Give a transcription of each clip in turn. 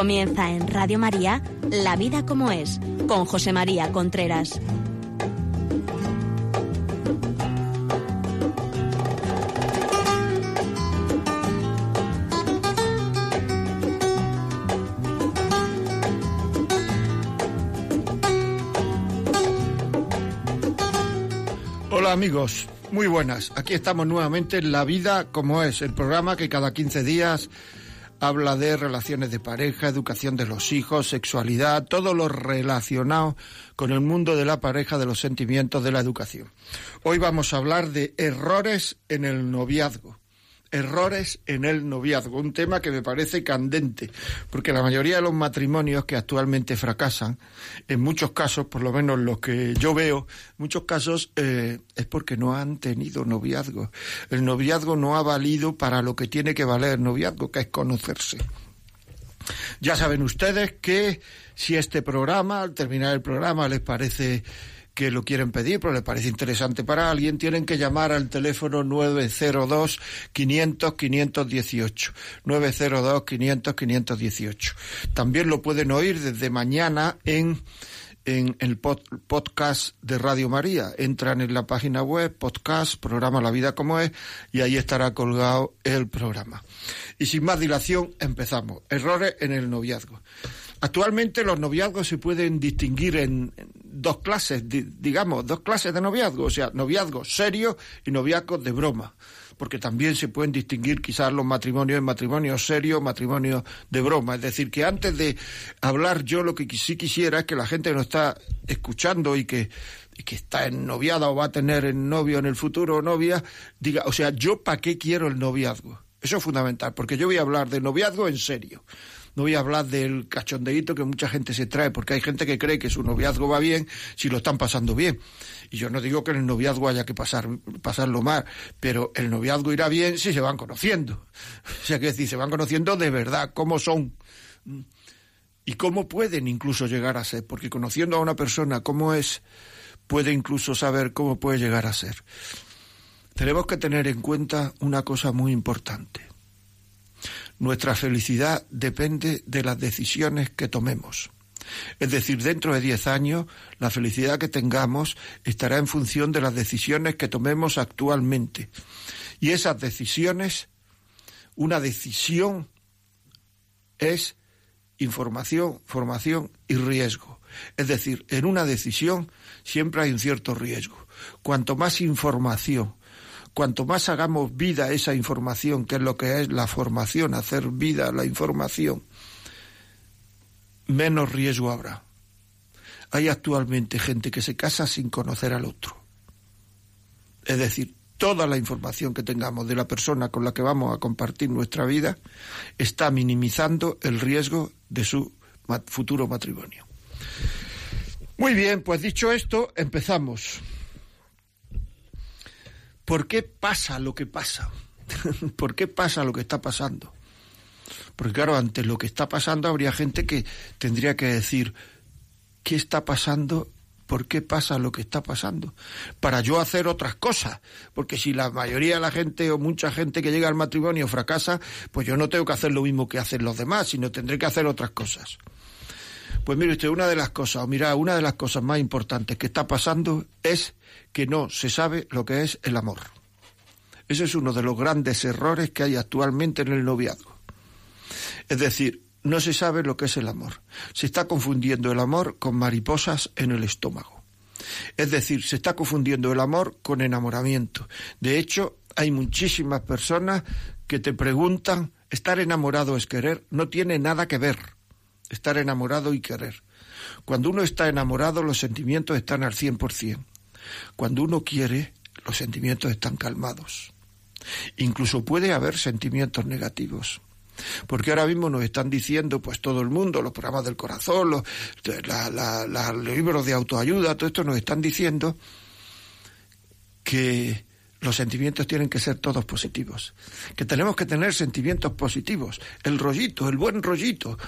Comienza en Radio María La vida como es, con José María Contreras. Hola amigos, muy buenas. Aquí estamos nuevamente en La vida como es, el programa que cada 15 días habla de relaciones de pareja, educación de los hijos, sexualidad, todo lo relacionado con el mundo de la pareja, de los sentimientos, de la educación. Hoy vamos a hablar de errores en el noviazgo errores en el noviazgo, un tema que me parece candente, porque la mayoría de los matrimonios que actualmente fracasan, en muchos casos, por lo menos los que yo veo, muchos casos eh, es porque no han tenido noviazgo. El noviazgo no ha valido para lo que tiene que valer el noviazgo, que es conocerse. Ya saben ustedes que si este programa, al terminar el programa, les parece que lo quieren pedir, pero les parece interesante para alguien, tienen que llamar al teléfono 902 500 518. 902 500 518. También lo pueden oír desde mañana en en el podcast de Radio María. Entran en la página web, podcast, programa La Vida como es, y ahí estará colgado el programa. Y sin más dilación, empezamos. Errores en el noviazgo. Actualmente los noviazgos se pueden distinguir en, dos clases, digamos, dos clases de noviazgo, o sea, noviazgo serio y noviazgo de broma, porque también se pueden distinguir quizás los matrimonios en matrimonios serios, matrimonios de broma. Es decir, que antes de hablar yo lo que sí quisiera es que la gente nos está escuchando y que, y que está en noviada o va a tener novio en el futuro o novia, diga, o sea, yo para qué quiero el noviazgo. Eso es fundamental, porque yo voy a hablar de noviazgo en serio no voy a hablar del cachondeíto que mucha gente se trae, porque hay gente que cree que su noviazgo va bien si lo están pasando bien. Y yo no digo que en el noviazgo haya que pasar, pasarlo mal, pero el noviazgo irá bien si se van conociendo. O sea, que decir, se van conociendo de verdad, cómo son y cómo pueden incluso llegar a ser, porque conociendo a una persona cómo es, puede incluso saber cómo puede llegar a ser. Tenemos que tener en cuenta una cosa muy importante. Nuestra felicidad depende de las decisiones que tomemos. Es decir, dentro de diez años, la felicidad que tengamos estará en función de las decisiones que tomemos actualmente. Y esas decisiones, una decisión es información, formación y riesgo. Es decir, en una decisión siempre hay un cierto riesgo. Cuanto más información, cuanto más hagamos vida esa información, que es lo que es la formación, hacer vida la información, menos riesgo habrá. Hay actualmente gente que se casa sin conocer al otro. Es decir, toda la información que tengamos de la persona con la que vamos a compartir nuestra vida está minimizando el riesgo de su futuro matrimonio. Muy bien, pues dicho esto, empezamos. ¿Por qué pasa lo que pasa? ¿Por qué pasa lo que está pasando? Porque claro, ante lo que está pasando habría gente que tendría que decir, ¿qué está pasando? ¿Por qué pasa lo que está pasando? Para yo hacer otras cosas. Porque si la mayoría de la gente o mucha gente que llega al matrimonio fracasa, pues yo no tengo que hacer lo mismo que hacen los demás, sino tendré que hacer otras cosas. Pues mire usted, una de las cosas, o mira, una de las cosas más importantes que está pasando es que no se sabe lo que es el amor. Ese es uno de los grandes errores que hay actualmente en el noviazgo. Es decir, no se sabe lo que es el amor. Se está confundiendo el amor con mariposas en el estómago. Es decir, se está confundiendo el amor con enamoramiento. De hecho, hay muchísimas personas que te preguntan, ¿estar enamorado es querer? No tiene nada que ver estar enamorado y querer. Cuando uno está enamorado, los sentimientos están al 100%. Cuando uno quiere, los sentimientos están calmados. Incluso puede haber sentimientos negativos. Porque ahora mismo nos están diciendo, pues todo el mundo, los programas del corazón, los, los libros de autoayuda, todo esto nos están diciendo que los sentimientos tienen que ser todos positivos, que tenemos que tener sentimientos positivos, el rollito, el buen rollito,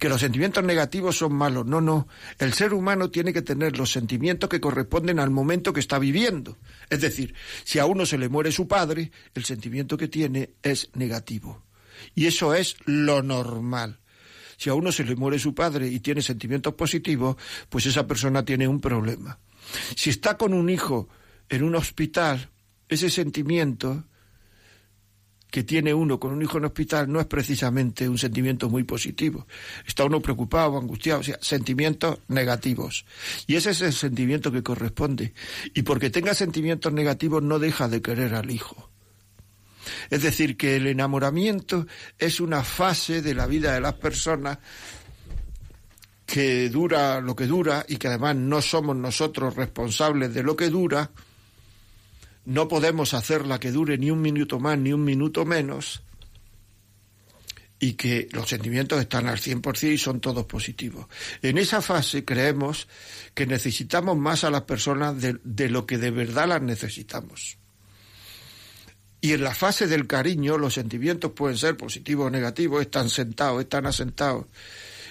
que los sentimientos negativos son malos. No, no. El ser humano tiene que tener los sentimientos que corresponden al momento que está viviendo. Es decir, si a uno se le muere su padre, el sentimiento que tiene es negativo. Y eso es lo normal. Si a uno se le muere su padre y tiene sentimientos positivos, pues esa persona tiene un problema. Si está con un hijo en un hospital, ese sentimiento que tiene uno con un hijo en hospital no es precisamente un sentimiento muy positivo. Está uno preocupado, angustiado, o sea, sentimientos negativos. Y ese es el sentimiento que corresponde. Y porque tenga sentimientos negativos no deja de querer al hijo. Es decir, que el enamoramiento es una fase de la vida de las personas que dura lo que dura y que además no somos nosotros responsables de lo que dura, no podemos hacerla que dure ni un minuto más ni un minuto menos, y que los sentimientos están al 100% y son todos positivos. En esa fase creemos que necesitamos más a las personas de, de, lo que de verdad las necesitamos. Y en la fase del cariño los sentimientos pueden ser positivos o negativos, están sentados, están asentados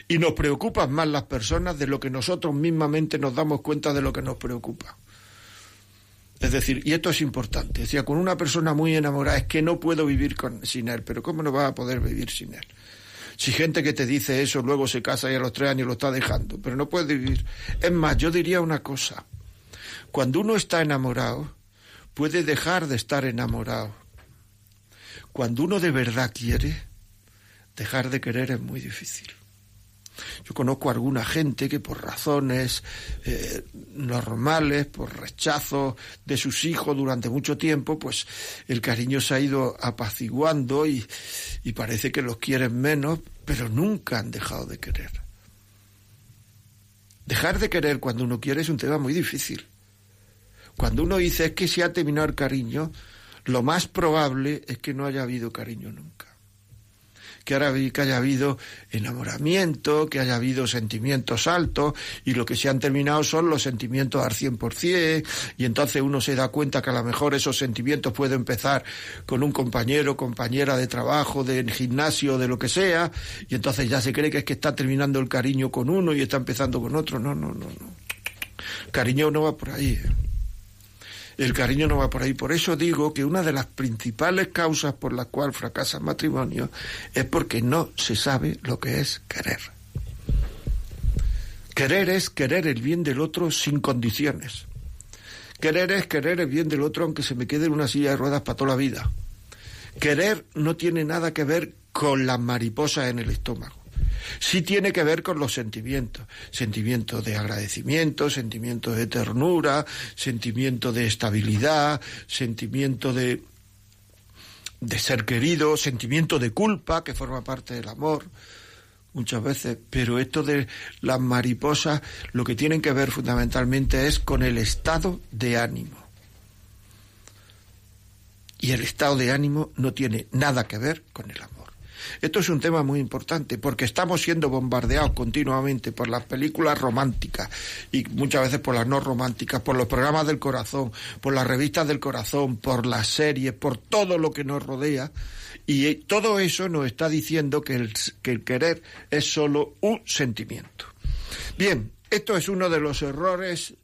y nos preocupan más las personas de lo que nosotros mismamente nos damos cuenta de lo que nos preocupa. Es decir, y esto es importante, decía, con una persona muy enamorada es que no puedo vivir sin él, pero ¿cómo no vas a poder vivir sin él? Si gente que te dice eso luego se casa y a los tres años lo está dejando, pero no puede vivir. Es más, yo diría una cosa, cuando uno está enamorado, puede dejar de estar enamorado. Cuando uno de verdad quiere, dejar de querer es muy difícil. Yo conozco a alguna gente que por razones eh, normales, por rechazo de sus hijos durante mucho tiempo, pues el cariño se ha ido apaciguando y, y parece que los quieren menos, pero nunca han dejado de querer. Dejar de querer cuando uno quiere es un tema muy difícil. Cuando uno dice es que se ha terminado el cariño, lo más probable es que no haya habido cariño nunca que, ahora, que haya habido enamoramiento, que haya habido sentimientos altos y lo que se han terminado son los sentimientos al 100% y entonces uno se da cuenta que a lo mejor esos sentimientos pueden empezar con un compañero, compañera de trabajo, de gimnasio, de lo que sea y entonces ya se cree que es que está terminando el cariño con uno y está empezando con otro. No, no, no, no. Cariño no va por ahí. ¿eh? El cariño no va por ahí. Por eso digo que una de las principales causas por las cuales fracasa el matrimonio es porque no se sabe lo que es querer. Querer es querer el bien del otro sin condiciones. Querer es querer el bien del otro aunque se me quede en una silla de ruedas para toda la vida. Querer no tiene nada que ver con las mariposas en el estómago sí tiene que ver con los sentimientos, sentimientos de agradecimiento, sentimientos de ternura, sentimiento de estabilidad, sentimiento de de ser querido, sentimiento de culpa que forma parte del amor muchas veces, pero esto de las mariposas lo que tienen que ver fundamentalmente es con el estado de ánimo. Y el estado de ánimo no tiene nada que ver con el amor. Esto es un tema muy importante porque estamos siendo bombardeados continuamente por las películas románticas y muchas veces por las no románticas, por los programas del corazón, por las revistas del corazón, por las series, por todo lo que nos rodea. Y todo eso nos está diciendo que el, que el querer es solo un sentimiento. Bien, esto es uno de los errores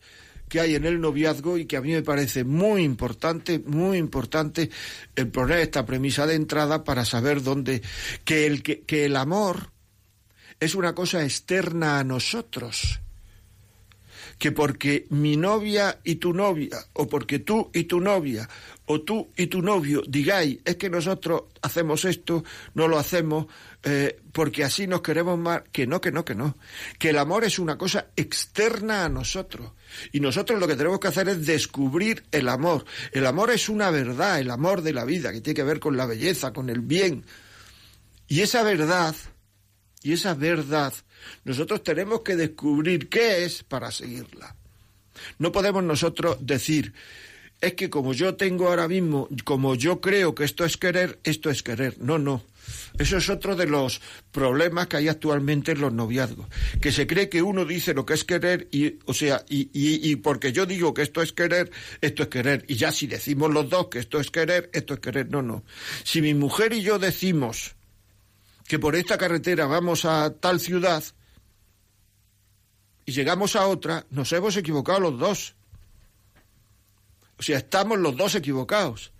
que hay en el noviazgo y que a mí me parece muy importante, muy importante el poner esta premisa de entrada para saber dónde, que el, que, que el amor es una cosa externa a nosotros. Que porque mi novia y tu novia, o porque tú y tu novia, o tú y tu novio digáis, es que nosotros hacemos esto, no lo hacemos eh, porque así nos queremos más, que no, que no, que no. Que el amor es una cosa externa a nosotros. Y nosotros lo que tenemos que hacer es descubrir el amor. El amor es una verdad, el amor de la vida, que tiene que ver con la belleza, con el bien. Y esa verdad, y esa verdad, nosotros tenemos que descubrir qué es para seguirla. No podemos nosotros decir, es que como yo tengo ahora mismo, como yo creo que esto es querer, esto es querer. No, no. Eso es otro de los problemas que hay actualmente en los noviazgos, que se cree que uno dice lo que es querer y, o sea, y, y, porque yo digo que esto es querer, esto es querer, y ya si decimos los dos que esto es querer, esto es querer, no, no. Si mi mujer y yo decimos que por esta carretera vamos a tal ciudad y llegamos a otra, nos hemos equivocado los dos. O sea, estamos los dos equivocados.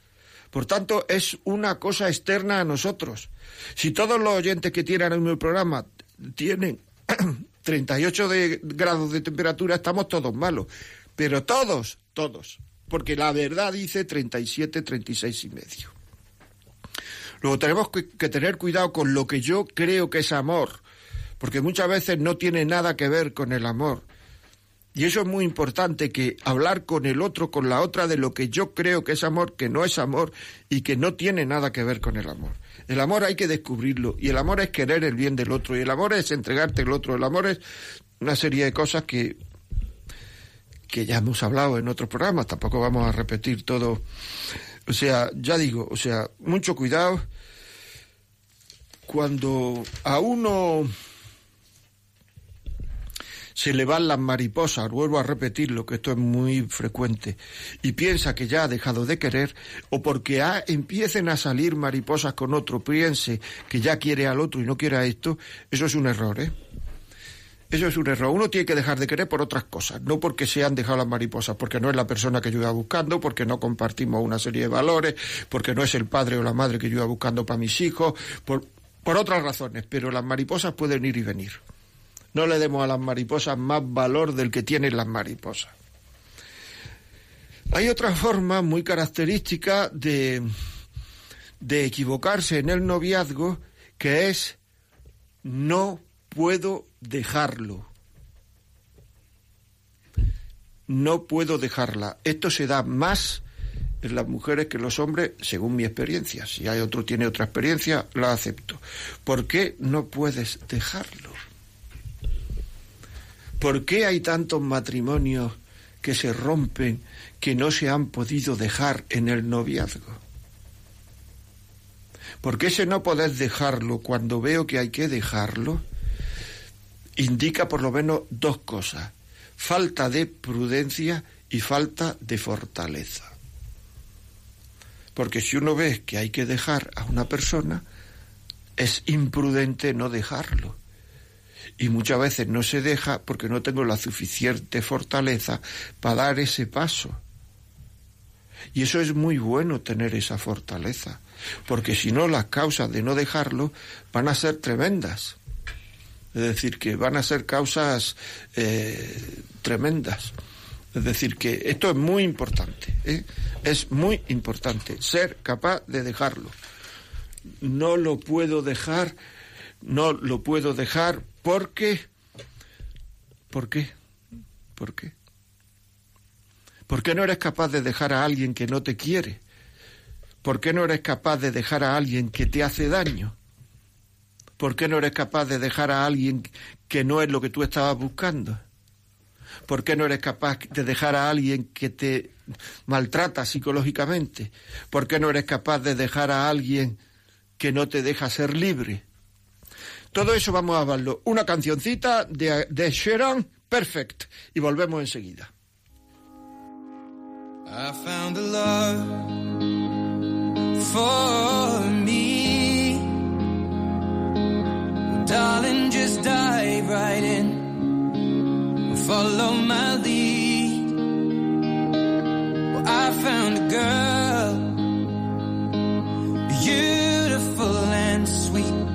Por tanto, es una cosa externa a nosotros. Si todos los oyentes que tienen en el programa tienen 38 de, grados de temperatura, estamos todos malos. Pero todos, todos. Porque la verdad dice 37, 36 y medio. Luego tenemos que, que tener cuidado con lo que yo creo que es amor, porque muchas veces no tiene nada que ver con el amor. Y eso es muy importante, que hablar con el otro, con la otra, de lo que yo creo que es amor, que no es amor y que no tiene nada que ver con el amor. El amor hay que descubrirlo y el amor es querer el bien del otro y el amor es entregarte el otro. El amor es una serie de cosas que, que ya hemos hablado en otros programas, tampoco vamos a repetir todo. O sea, ya digo, o sea, mucho cuidado cuando a uno se le van las mariposas, vuelvo a repetirlo, que esto es muy frecuente, y piensa que ya ha dejado de querer, o porque empiecen a salir mariposas con otro, piense que ya quiere al otro y no quiere a esto, eso es un error, ¿eh? Eso es un error. Uno tiene que dejar de querer por otras cosas, no porque se han dejado las mariposas, porque no es la persona que yo iba buscando, porque no compartimos una serie de valores, porque no es el padre o la madre que yo iba buscando para mis hijos, por, por otras razones, pero las mariposas pueden ir y venir. No le demos a las mariposas más valor del que tienen las mariposas. Hay otra forma muy característica de, de equivocarse en el noviazgo que es no puedo dejarlo. No puedo dejarla. Esto se da más en las mujeres que en los hombres, según mi experiencia. Si hay otro tiene otra experiencia, la acepto. ¿Por qué no puedes dejarlo? ¿Por qué hay tantos matrimonios que se rompen que no se han podido dejar en el noviazgo? ¿Por qué ese no poder dejarlo cuando veo que hay que dejarlo? Indica por lo menos dos cosas, falta de prudencia y falta de fortaleza. Porque si uno ve que hay que dejar a una persona, es imprudente no dejarlo y muchas veces no se deja porque no tengo la suficiente fortaleza para dar ese paso. Y eso es muy bueno tener esa fortaleza, porque si no las causas de no dejarlo van a ser tremendas. Es decir, que van a ser causas eh, tremendas. Es decir, que esto es muy importante, ¿eh? es muy importante ser capaz de dejarlo. No lo puedo dejar, no lo puedo dejar ¿Por qué? ¿Por qué? ¿Por qué? ¿Por qué no eres capaz de dejar a alguien que no te quiere? ¿Por qué no eres capaz de dejar a alguien que te hace daño? ¿Por qué no eres capaz de dejar a alguien que no es lo que tú estabas buscando? ¿Por qué no eres capaz de dejar a alguien que te maltrata psicológicamente? ¿Por qué no eres capaz de dejar a alguien que no te deja ser libre? Todo eso vamos a hablarlo. Una cancioncita de, de Sharon, Perfect, y volvemos enseguida. I found a love for me. Darling, just dive right in. Follow my lead. Well, I found a girl, beautiful and sweet.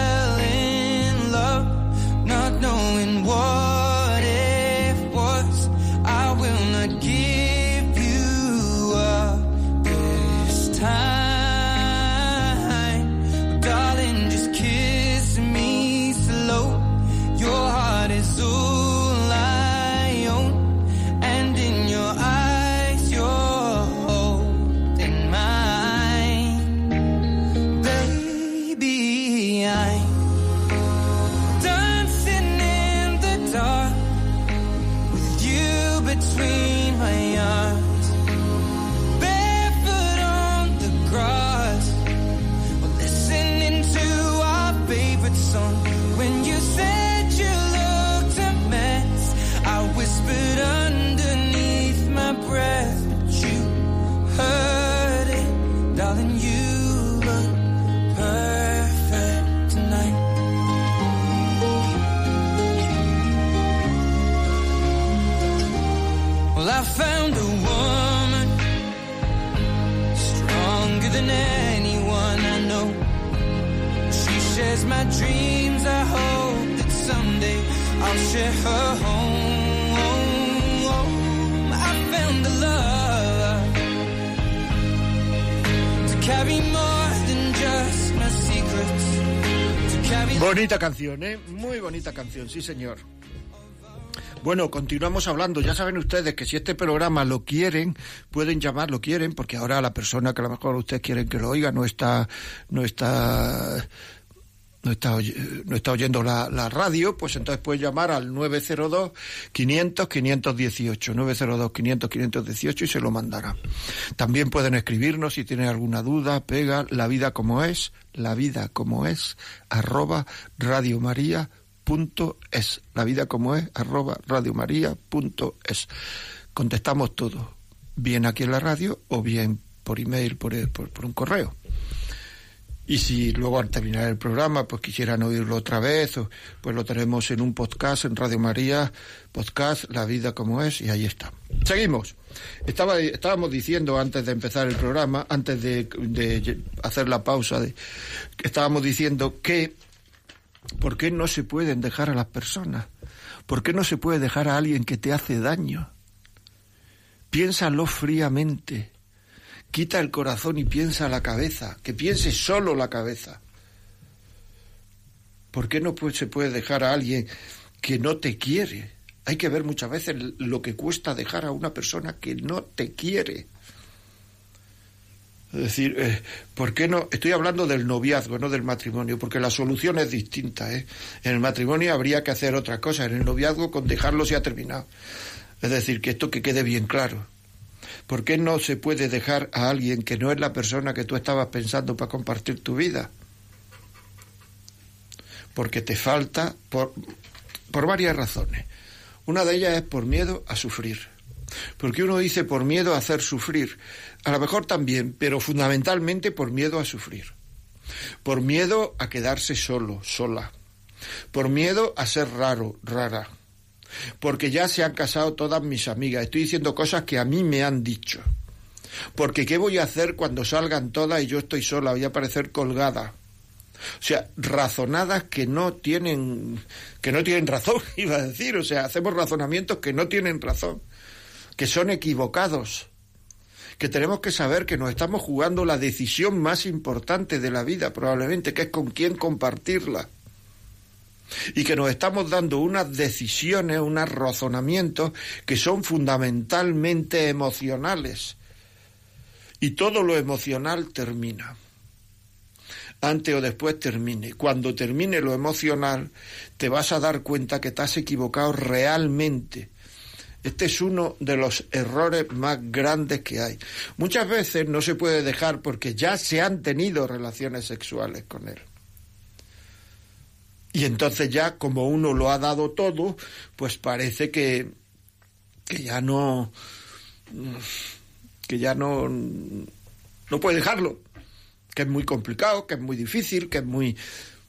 Bonita canción, ¿eh? Muy bonita canción, sí señor. Bueno, continuamos hablando. Ya saben ustedes que si este programa lo quieren, pueden llamar, lo quieren, porque ahora la persona que a lo mejor ustedes quieren que lo oiga no está, no está, no está, oy- no está oyendo la, la radio, pues entonces pueden llamar al 902 500 518, 902 500 518 y se lo mandará. También pueden escribirnos si tienen alguna duda, pega la vida como es, la vida como es, arroba radiomaria punto es la vida como es arroba radiomaria punto es contestamos todo bien aquí en la radio o bien por email por, por, por un correo y si luego al terminar el programa pues quisieran oírlo otra vez pues lo tenemos en un podcast en Radio María podcast La vida como es y ahí está seguimos Estaba, estábamos diciendo antes de empezar el programa antes de, de hacer la pausa de, estábamos diciendo que ¿Por qué no se pueden dejar a las personas? ¿Por qué no se puede dejar a alguien que te hace daño? Piénsalo fríamente. Quita el corazón y piensa la cabeza. Que piense solo la cabeza. ¿Por qué no se puede dejar a alguien que no te quiere? Hay que ver muchas veces lo que cuesta dejar a una persona que no te quiere. Es decir, eh, ¿por qué no? Estoy hablando del noviazgo, no del matrimonio, porque la solución es distinta. ¿eh? En el matrimonio habría que hacer otra cosa, en el noviazgo con dejarlo se ha terminado. Es decir, que esto que quede bien claro. ¿Por qué no se puede dejar a alguien que no es la persona que tú estabas pensando para compartir tu vida? Porque te falta por, por varias razones. Una de ellas es por miedo a sufrir. Porque uno dice por miedo a hacer sufrir. A lo mejor también, pero fundamentalmente por miedo a sufrir. Por miedo a quedarse solo, sola. Por miedo a ser raro, rara. Porque ya se han casado todas mis amigas. Estoy diciendo cosas que a mí me han dicho. Porque ¿qué voy a hacer cuando salgan todas y yo estoy sola? Voy a parecer colgada. O sea, razonadas que no tienen que no tienen razón, iba a decir, o sea, hacemos razonamientos que no tienen razón, que son equivocados. Que tenemos que saber que nos estamos jugando la decisión más importante de la vida, probablemente, que es con quién compartirla. Y que nos estamos dando unas decisiones, unos razonamientos que son fundamentalmente emocionales. Y todo lo emocional termina antes o después termine. Cuando termine lo emocional, te vas a dar cuenta que te has equivocado realmente. Este es uno de los errores más grandes que hay. Muchas veces no se puede dejar porque ya se han tenido relaciones sexuales con él. Y entonces ya, como uno lo ha dado todo, pues parece que, que ya no, que ya no, no puede dejarlo que es muy complicado, que es muy difícil, que es muy...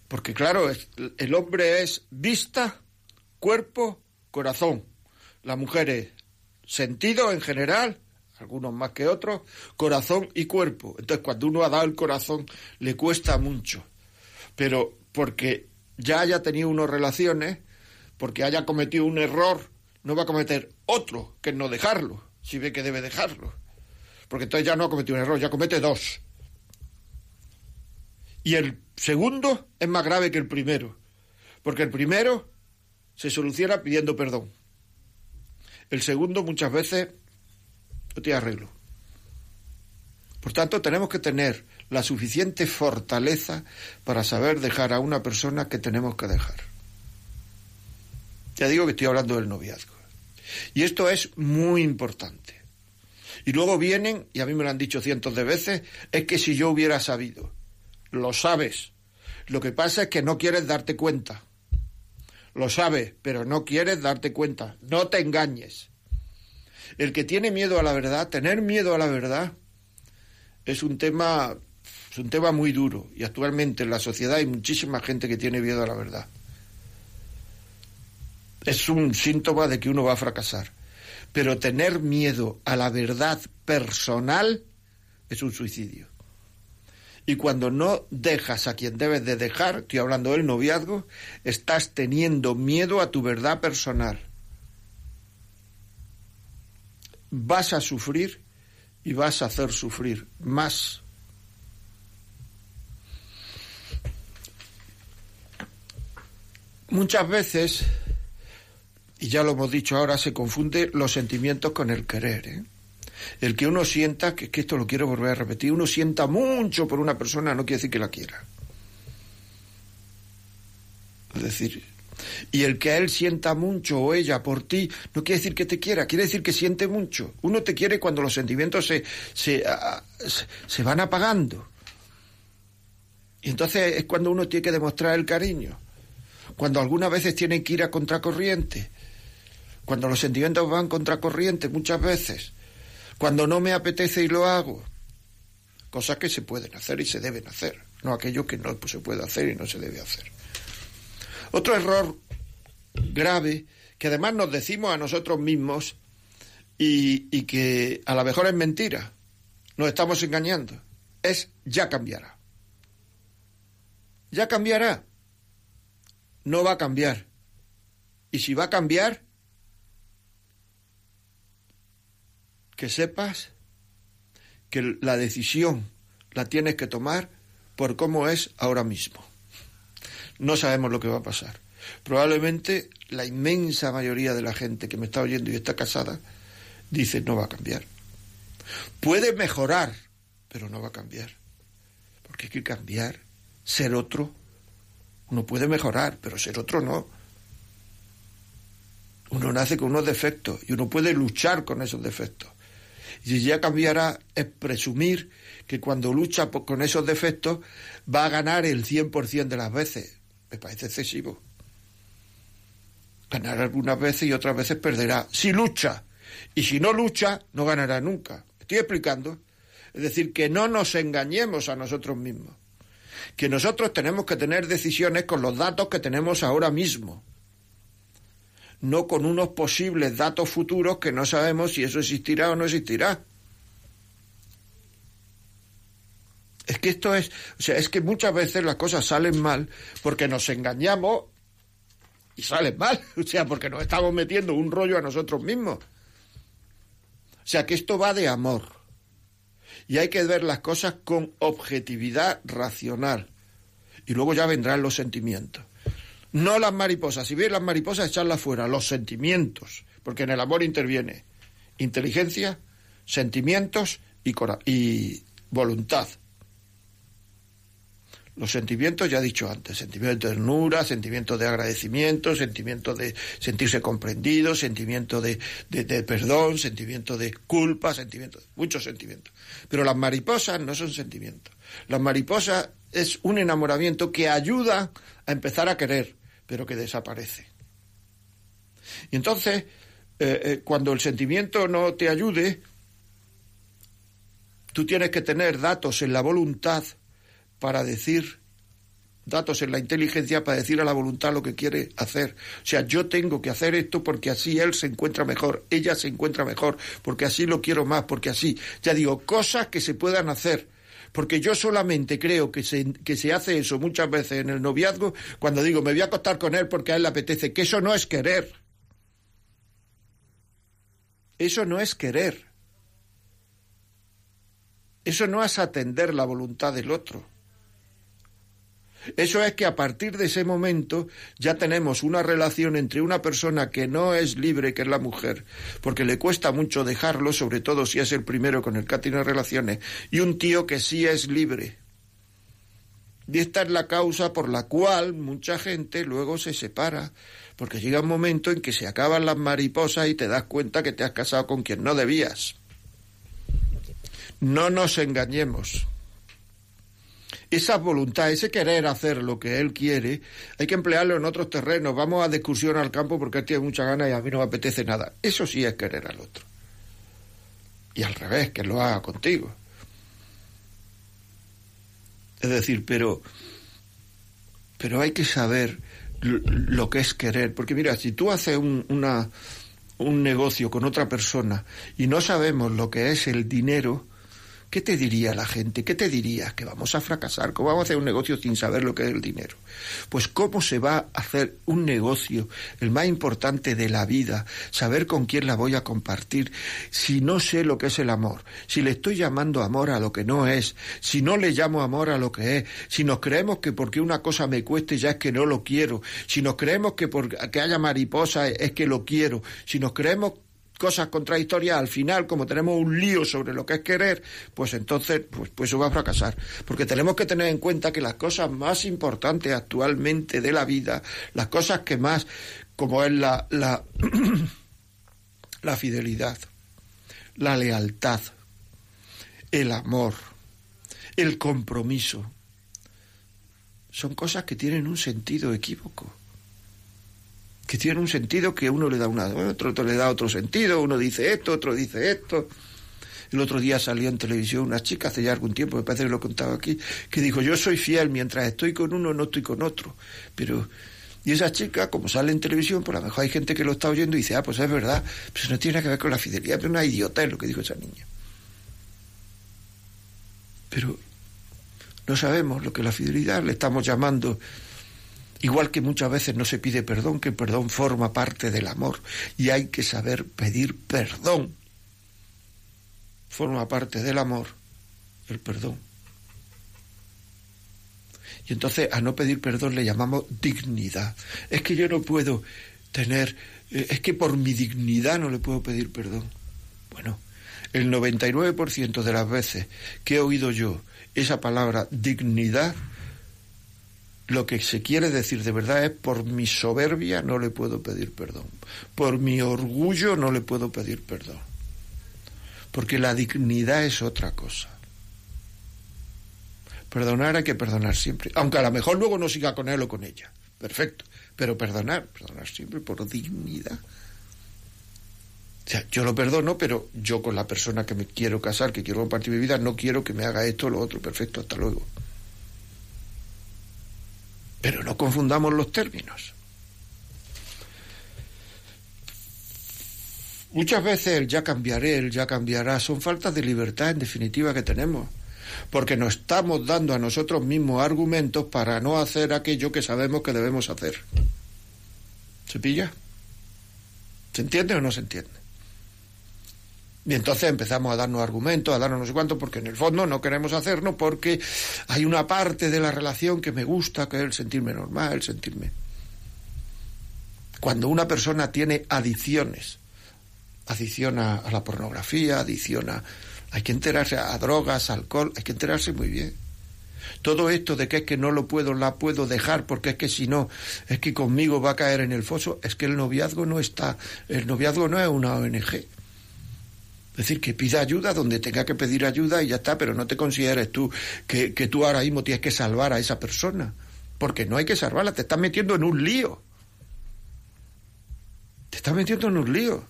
Porque claro, el hombre es vista, cuerpo, corazón. La mujer es sentido en general, algunos más que otros, corazón y cuerpo. Entonces cuando uno ha dado el corazón le cuesta mucho. Pero porque ya haya tenido unas relaciones, porque haya cometido un error, no va a cometer otro, que no dejarlo, si ve que debe dejarlo. Porque entonces ya no ha cometido un error, ya comete dos. Y el segundo es más grave que el primero, porque el primero se soluciona pidiendo perdón. El segundo muchas veces no tiene arreglo. Por tanto, tenemos que tener la suficiente fortaleza para saber dejar a una persona que tenemos que dejar. Ya digo que estoy hablando del noviazgo. Y esto es muy importante. Y luego vienen, y a mí me lo han dicho cientos de veces, es que si yo hubiera sabido, lo sabes. Lo que pasa es que no quieres darte cuenta. Lo sabes, pero no quieres darte cuenta. No te engañes. El que tiene miedo a la verdad, tener miedo a la verdad, es un tema, es un tema muy duro. Y actualmente en la sociedad hay muchísima gente que tiene miedo a la verdad. Es un síntoma de que uno va a fracasar. Pero tener miedo a la verdad personal es un suicidio. Y cuando no dejas a quien debes de dejar, estoy hablando del noviazgo, estás teniendo miedo a tu verdad personal. Vas a sufrir y vas a hacer sufrir más. Muchas veces, y ya lo hemos dicho ahora, se confunde los sentimientos con el querer. ¿eh? El que uno sienta, que, que esto lo quiero volver a repetir, uno sienta mucho por una persona no quiere decir que la quiera. Es decir, y el que él sienta mucho o ella por ti no quiere decir que te quiera, quiere decir que siente mucho. Uno te quiere cuando los sentimientos se, se, uh, se van apagando. Y entonces es cuando uno tiene que demostrar el cariño. Cuando algunas veces tiene que ir a contracorriente. Cuando los sentimientos van contracorriente muchas veces cuando no me apetece y lo hago. Cosas que se pueden hacer y se deben hacer, no aquello que no se puede hacer y no se debe hacer. Otro error grave que además nos decimos a nosotros mismos y, y que a lo mejor es mentira, nos estamos engañando, es ya cambiará. Ya cambiará. No va a cambiar. Y si va a cambiar, que sepas que la decisión la tienes que tomar por cómo es ahora mismo. No sabemos lo que va a pasar. Probablemente la inmensa mayoría de la gente que me está oyendo y está casada dice no va a cambiar. Puede mejorar, pero no va a cambiar. Porque hay que cambiar, ser otro. Uno puede mejorar, pero ser otro no. Uno nace con unos defectos y uno puede luchar con esos defectos. Y ya cambiará es presumir que cuando lucha con esos defectos va a ganar el 100% de las veces. Me parece excesivo. Ganará algunas veces y otras veces perderá. Si lucha. Y si no lucha, no ganará nunca. Estoy explicando. Es decir, que no nos engañemos a nosotros mismos. Que nosotros tenemos que tener decisiones con los datos que tenemos ahora mismo no con unos posibles datos futuros que no sabemos si eso existirá o no existirá. Es que esto es, o sea, es que muchas veces las cosas salen mal porque nos engañamos y salen mal, o sea, porque nos estamos metiendo un rollo a nosotros mismos. O sea, que esto va de amor. Y hay que ver las cosas con objetividad racional. Y luego ya vendrán los sentimientos. No las mariposas. Si bien las mariposas, echarlas fuera. Los sentimientos. Porque en el amor interviene inteligencia, sentimientos y, y voluntad. Los sentimientos, ya he dicho antes, sentimiento de ternura, sentimiento de agradecimiento, sentimiento de sentirse comprendido, sentimiento de, perdón, sentimiento de culpa, sentimiento, muchos sentimientos. Pero las mariposas no son sentimientos. Las mariposas es un enamoramiento que ayuda a empezar a querer, pero que desaparece. Y entonces, eh, eh, cuando el sentimiento no te ayude, tú tienes que tener datos en la voluntad para decir, datos en la inteligencia para decir a la voluntad lo que quiere hacer. O sea, yo tengo que hacer esto porque así él se encuentra mejor, ella se encuentra mejor, porque así lo quiero más, porque así, ya digo, cosas que se puedan hacer porque yo solamente creo que se, que se hace eso muchas veces en el noviazgo cuando digo me voy a acostar con él porque a él le apetece, que eso no es querer. Eso no es querer. Eso no es atender la voluntad del otro. Eso es que a partir de ese momento ya tenemos una relación entre una persona que no es libre, que es la mujer, porque le cuesta mucho dejarlo, sobre todo si es el primero con el que tiene relaciones, y un tío que sí es libre. Y esta es la causa por la cual mucha gente luego se separa, porque llega un momento en que se acaban las mariposas y te das cuenta que te has casado con quien no debías. No nos engañemos esa voluntad, ese querer hacer lo que él quiere, hay que emplearlo en otros terrenos. Vamos a discusión al campo porque él tiene mucha ganas y a mí no me apetece nada. Eso sí es querer al otro. Y al revés, que lo haga contigo. Es decir, pero, pero hay que saber lo que es querer. Porque mira, si tú haces un, una, un negocio con otra persona y no sabemos lo que es el dinero, ¿Qué te diría la gente? ¿Qué te diría? Que vamos a fracasar, ¿cómo vamos a hacer un negocio sin saber lo que es el dinero? Pues cómo se va a hacer un negocio, el más importante de la vida, saber con quién la voy a compartir, si no sé lo que es el amor, si le estoy llamando amor a lo que no es, si no le llamo amor a lo que es, si nos creemos que porque una cosa me cueste ya es que no lo quiero, si nos creemos que porque haya mariposa es que lo quiero, si nos creemos cosas contradictorias, al final, como tenemos un lío sobre lo que es querer, pues entonces, pues, pues eso va a fracasar. Porque tenemos que tener en cuenta que las cosas más importantes actualmente de la vida, las cosas que más, como es la, la, la fidelidad, la lealtad, el amor, el compromiso, son cosas que tienen un sentido equívoco que tiene un sentido que uno le da una, otro, otro le da otro sentido, uno dice esto, otro dice esto. El otro día salió en televisión una chica, hace ya algún tiempo, me parece que lo he contado aquí, que dijo, yo soy fiel, mientras estoy con uno no estoy con otro. Pero, y esa chica, como sale en televisión, por lo mejor hay gente que lo está oyendo y dice, ah, pues es verdad, pues no tiene nada que ver con la fidelidad, pero una idiota es lo que dijo esa niña. Pero no sabemos lo que la fidelidad le estamos llamando Igual que muchas veces no se pide perdón, que el perdón forma parte del amor y hay que saber pedir perdón. Forma parte del amor el perdón. Y entonces a no pedir perdón le llamamos dignidad. Es que yo no puedo tener, eh, es que por mi dignidad no le puedo pedir perdón. Bueno, el 99% de las veces que he oído yo esa palabra dignidad lo que se quiere decir de verdad es por mi soberbia no le puedo pedir perdón. Por mi orgullo no le puedo pedir perdón. Porque la dignidad es otra cosa. Perdonar hay que perdonar siempre. Aunque a lo mejor luego no siga con él o con ella. Perfecto. Pero perdonar, perdonar siempre por dignidad. O sea, yo lo perdono, pero yo con la persona que me quiero casar, que quiero compartir mi vida, no quiero que me haga esto o lo otro. Perfecto, hasta luego. Pero no confundamos los términos. Muchas veces el ya cambiaré, el ya cambiará, son faltas de libertad en definitiva que tenemos, porque nos estamos dando a nosotros mismos argumentos para no hacer aquello que sabemos que debemos hacer. ¿Se pilla? ¿Se entiende o no se entiende? Y entonces empezamos a darnos argumentos, a darnos no sé cuánto, porque en el fondo no queremos hacerlo porque hay una parte de la relación que me gusta, que es el sentirme normal, el sentirme. Cuando una persona tiene adicciones, adicción a, la pornografía, adicción a... Hay que enterarse a drogas, alcohol, hay que enterarse muy bien. Todo esto de que es que no lo puedo, la puedo dejar porque es que si no, es que conmigo va a caer en el foso, es que el noviazgo no está, el noviazgo no es una ONG. Es decir, que pida ayuda donde tenga que pedir ayuda y ya está, pero no te consideres tú que, que tú ahora mismo tienes que salvar a esa persona. Porque no hay que salvarla, te estás metiendo en un lío. Te estás metiendo en un lío.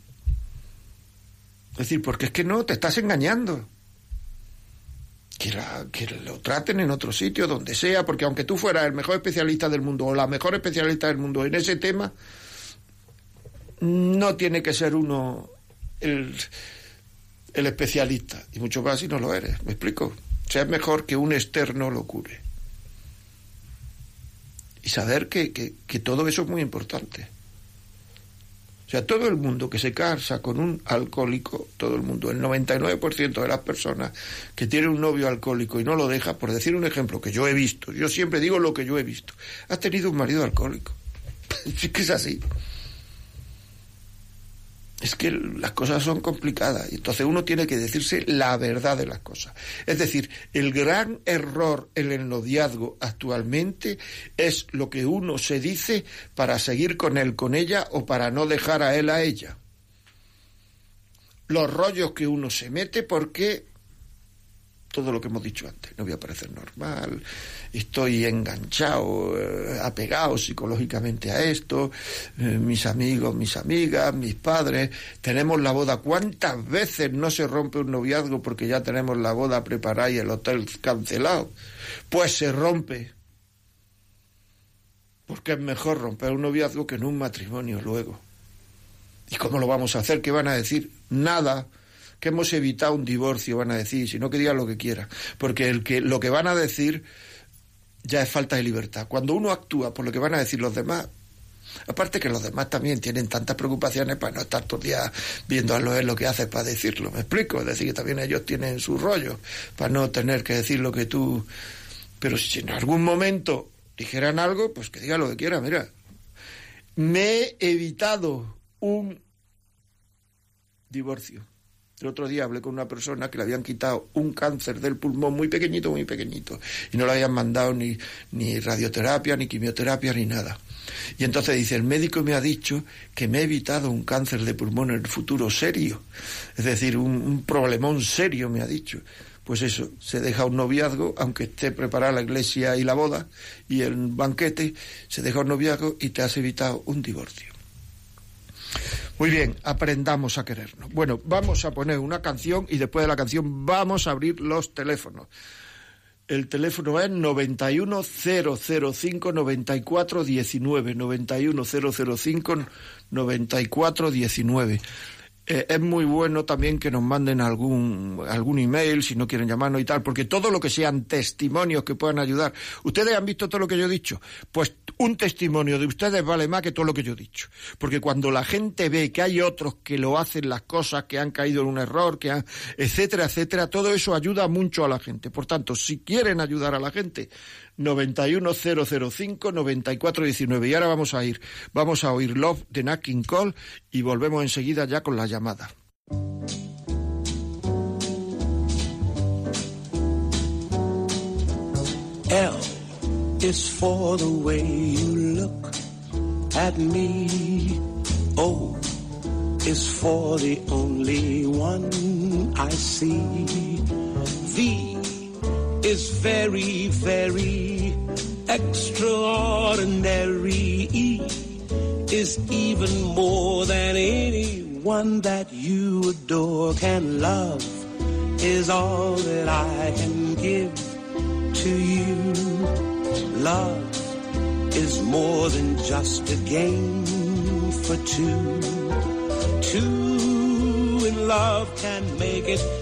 Es decir, porque es que no, te estás engañando. Que, que, lo traten en otro sitio, donde sea, porque aunque tú fueras el mejor especialista del mundo o la mejor especialista del mundo en ese tema, no tiene que ser uno el, el especialista, y mucho más si no lo eres, ¿me explico? O sea, es mejor que un externo lo cure. Y saber que, que, todo eso es muy importante. O sea, todo el mundo que se casa con un alcohólico, todo el mundo, el 99% de las personas que tienen un novio alcohólico y no lo deja, por decir un ejemplo que yo he visto, yo siempre digo lo que yo he visto, has tenido un marido alcohólico. es que es así es que las cosas son complicadas y entonces uno tiene que decirse la verdad de las cosas. Es decir, el gran error en el noviazgo actualmente es lo que uno se dice para seguir con él, con ella o para no dejar a él a ella. Los rollos que uno se mete porque todo lo que hemos dicho antes. No voy a parecer normal, estoy enganchado, eh, apegado psicológicamente a esto, eh, mis amigos, mis amigas, mis padres, tenemos la boda. ¿Cuántas veces no se rompe un noviazgo porque ya tenemos la boda preparada y el hotel cancelado? Pues se rompe. Porque es mejor romper un noviazgo que en un matrimonio luego. ¿Y cómo lo vamos a hacer? ¿Qué van a decir? Nada que hemos evitado un divorcio, van a decir, sino que digan lo que quieran. Porque el que, lo que van a decir ya es falta de libertad. Cuando uno actúa por lo que van a decir los demás, Aparte que los demás también tienen tantas preocupaciones para no estar todo el día viendo a lo, lo que haces para decirlo. ¿Me explico? Es decir, que también ellos tienen su rollo para no tener que decir lo que tú... Pero si en algún momento dijeran algo, pues que diga lo que quiera. Mira, me he evitado un divorcio. El otro día hablé con una persona que le habían quitado un cáncer del pulmón muy pequeñito, muy pequeñito, y no le habían mandado ni, ni radioterapia, ni quimioterapia, ni nada. Y entonces dice, el médico me ha dicho que me he evitado un cáncer de pulmón en el futuro serio. Es decir, un, un problemón serio, me ha dicho. Pues eso, se deja un noviazgo, aunque esté preparada la iglesia y la boda y el banquete, se deja un noviazgo y te has evitado un divorcio. Muy bien, aprendamos a querernos. Bueno, vamos a poner una canción y después de la canción vamos a abrir los teléfonos. El teléfono es 910059419, 910059419. 9419. Eh, es muy bueno también que nos manden algún, algún email si no quieren llamarnos y tal, porque todo lo que sean testimonios que puedan ayudar. ¿Ustedes han visto todo lo que yo he dicho? Pues un testimonio de ustedes vale más que todo lo que yo he dicho. Porque cuando la gente ve que hay otros que lo hacen las cosas, que han caído en un error, que han, etcétera, etcétera, todo eso ayuda mucho a la gente. Por tanto, si quieren ayudar a la gente, 91005-9419. Y ahora vamos a ir, vamos a oír Love de Nat Cole y volvemos enseguida ya con la llamada. L is for the way you look at me. O is for the only one I see. V is very, very extraordinary. E is even more than anyone that you adore can love is all that I can give to you. Love is more than just a game for two. Two in love can make it.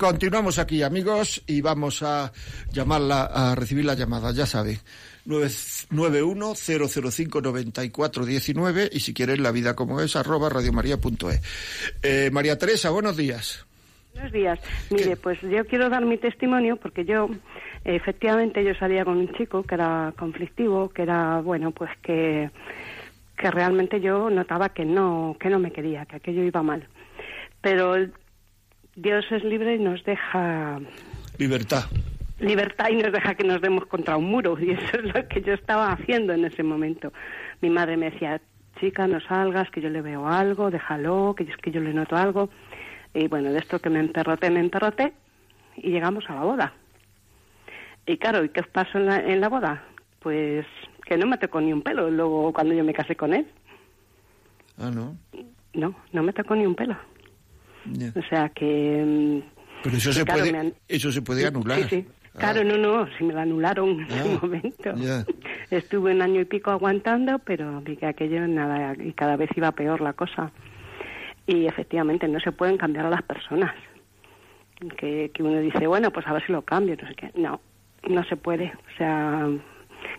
Continuamos aquí, amigos, y vamos a llamarla, a recibir la llamada, ya sabe. 910059419 y si quieres la vida como es, arroba radiomaria.es. Eh, María Teresa, buenos días. Buenos días. Mire, pues yo quiero dar mi testimonio porque yo, efectivamente, yo salía con un chico que era conflictivo, que era, bueno, pues que, que realmente yo notaba que no, que no me quería, que aquello iba mal. Pero Dios es libre y nos deja Libertad. libertad y nos deja que nos demos contra un muro. Y eso es lo que yo estaba haciendo en ese momento. Mi madre me decía, chica, no salgas, que yo le veo algo, déjalo, que yo, es que yo le noto algo. Y bueno, de esto que me emperroté, me emperroté y llegamos a la boda. Y claro, ¿y qué pasó en la, en la boda? Pues que no me tocó ni un pelo luego cuando yo me casé con él. Ah, no. No, no me tocó ni un pelo. O sea que... mm, Pero eso que se claro, puede, han- eso se puede anular. Sí, sí. Ah. Claro, no, no, si me la anularon en Ah, ese momento. ya. Estuve un año y pico aguantando, pero vi que aquello nada, y cada vez iba peor la cosa. Y efectivamente no se pueden cambiar a las personas. Que, que uno dice, bueno, pues a ver si lo cambio, no sé qué. No, no se puede. O sea,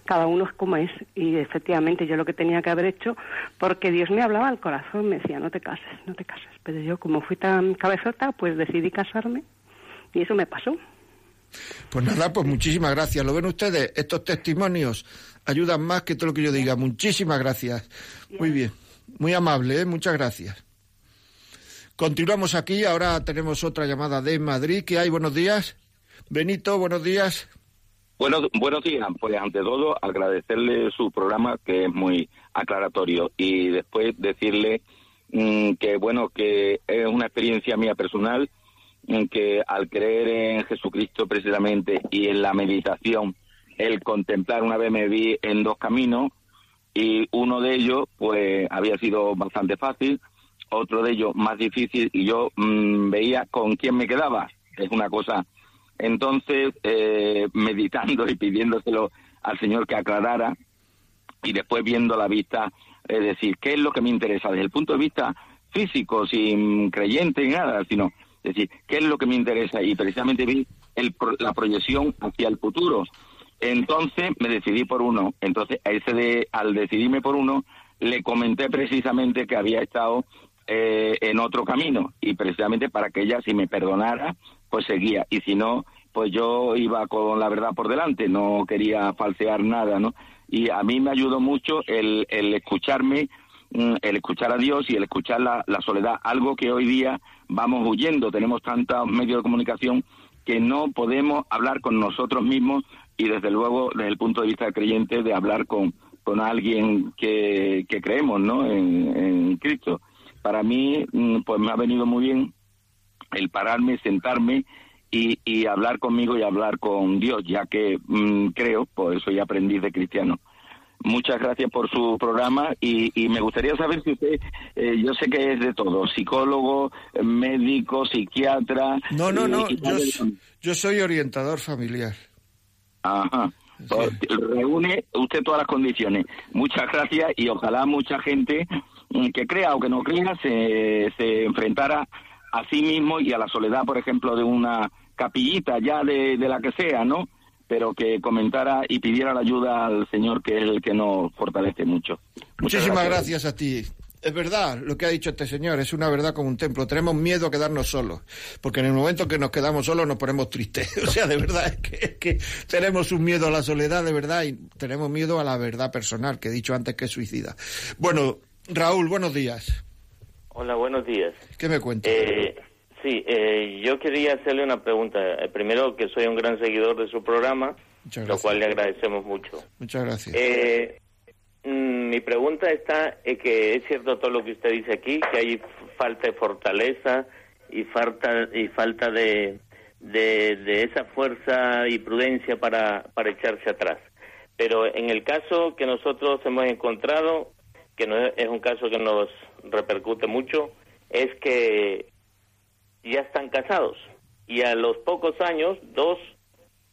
cada uno es como es. Y efectivamente yo lo que tenía que haber hecho, porque Dios me hablaba al corazón, me decía, no te cases, no te cases. Pero yo, como fui tan cabezota, pues decidí casarme y eso me pasó. Pues nada, pues muchísimas gracias. ¿Lo ven ustedes? Estos testimonios ayudan más que todo lo que yo diga. Muchísimas gracias. Muy bien. Muy amable, ¿eh? Muchas gracias. Continuamos aquí. Ahora tenemos otra llamada de Madrid. ¿Qué hay? Buenos días. Benito, buenos días. Buenos, buenos días. Pues ante todo agradecerle su programa que es muy aclaratorio y después decirle mm, que bueno que es una experiencia mía personal mm, que al creer en Jesucristo precisamente y en la meditación el contemplar una vez me vi en dos caminos y uno de ellos pues había sido bastante fácil otro de ellos más difícil y yo mm, veía con quién me quedaba es una cosa entonces, eh, meditando y pidiéndoselo al Señor que aclarara, y después viendo la vista, es decir, ¿qué es lo que me interesa desde el punto de vista físico, sin creyente ni nada, sino, decir, ¿qué es lo que me interesa? Y precisamente vi el, la proyección hacia el futuro. Entonces me decidí por uno. Entonces, ese de, al decidirme por uno, le comenté precisamente que había estado eh, en otro camino y precisamente para que ella, si me perdonara, pues seguía. Y si no, pues yo iba con la verdad por delante, no quería falsear nada, ¿no? Y a mí me ayudó mucho el, el escucharme, mm, el escuchar a Dios y el escuchar la, soledad, algo que hoy día vamos huyendo, tenemos tantos medios de comunicación que no podemos hablar con nosotros mismos y desde luego desde el punto de vista creyente de hablar con, con alguien que, que creemos, ¿no? En, en Cristo. Para mí, mm, pues me ha venido muy bien el pararme, sentarme y, y hablar conmigo y hablar con Dios, ya que mm, creo, pues soy aprendiz de cristiano. Muchas gracias por su programa y, y me gustaría saber si usted, eh, yo sé que es de todo, psicólogo, médico, psiquiatra. No, no, no. Yo, yo soy orientador familiar. Ajá. Pues, reúne usted todas las condiciones. Muchas gracias y ojalá mucha gente mm, que crea o que no crea se, se enfrentara a sí mismo y a la soledad, por ejemplo, de una capillita ya de, de la que sea, ¿no? Pero que comentara y pidiera la ayuda al Señor, que es el que nos fortalece mucho. Muchas Muchísimas gracias a ti. Es verdad lo que ha dicho este señor, es una verdad como un templo. Tenemos miedo a quedarnos solos, porque en el momento que nos quedamos solos nos ponemos tristes. O sea, de verdad es que, es que tenemos un miedo a la soledad, de verdad, y tenemos miedo a la verdad personal, que he dicho antes que es suicida. Bueno, Raúl, buenos días. Hola, buenos días. ¿Qué me cuentas? Eh, sí, eh, yo quería hacerle una pregunta. Eh, primero, que soy un gran seguidor de su programa, lo cual le agradecemos mucho. Muchas gracias. Eh, mm, mi pregunta está en que es cierto todo lo que usted dice aquí, que hay falta de fortaleza y falta y falta de, de, de esa fuerza y prudencia para, para echarse atrás. Pero en el caso que nosotros hemos encontrado, que no es, es un caso que nos repercute mucho, es que ya están casados y a los pocos años dos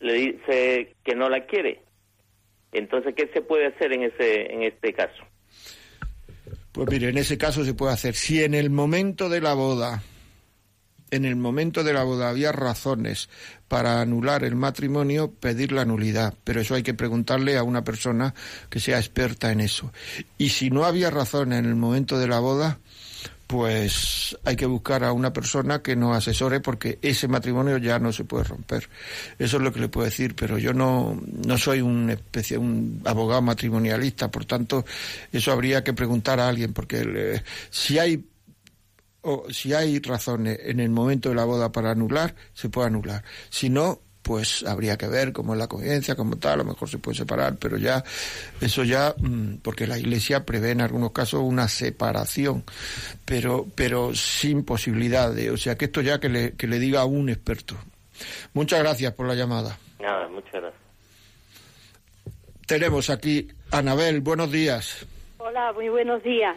le dice que no la quiere. Entonces, ¿qué se puede hacer en ese en este caso? Pues mire, en ese caso se puede hacer. Si en el momento de la boda, en el momento de la boda había razones para anular el matrimonio, pedir la nulidad. Pero eso hay que preguntarle a una persona que sea experta en eso. Y si no había razones en el momento de la boda, pues hay que buscar a una persona que nos asesore porque ese matrimonio ya no se puede romper. Eso es lo que le puedo decir, pero yo no, no soy un, especie, un abogado matrimonialista, por tanto, eso habría que preguntar a alguien, porque el, si hay o si hay razones en el momento de la boda para anular, se puede anular. Si no, pues habría que ver cómo es la convivencia, como tal, a lo mejor se puede separar, pero ya, eso ya, porque la Iglesia prevé en algunos casos una separación, pero, pero sin posibilidad de, o sea, que esto ya que le, que le diga a un experto. Muchas gracias por la llamada. Nada, muchas gracias. Tenemos aquí a Anabel, buenos días. Hola, muy buenos días.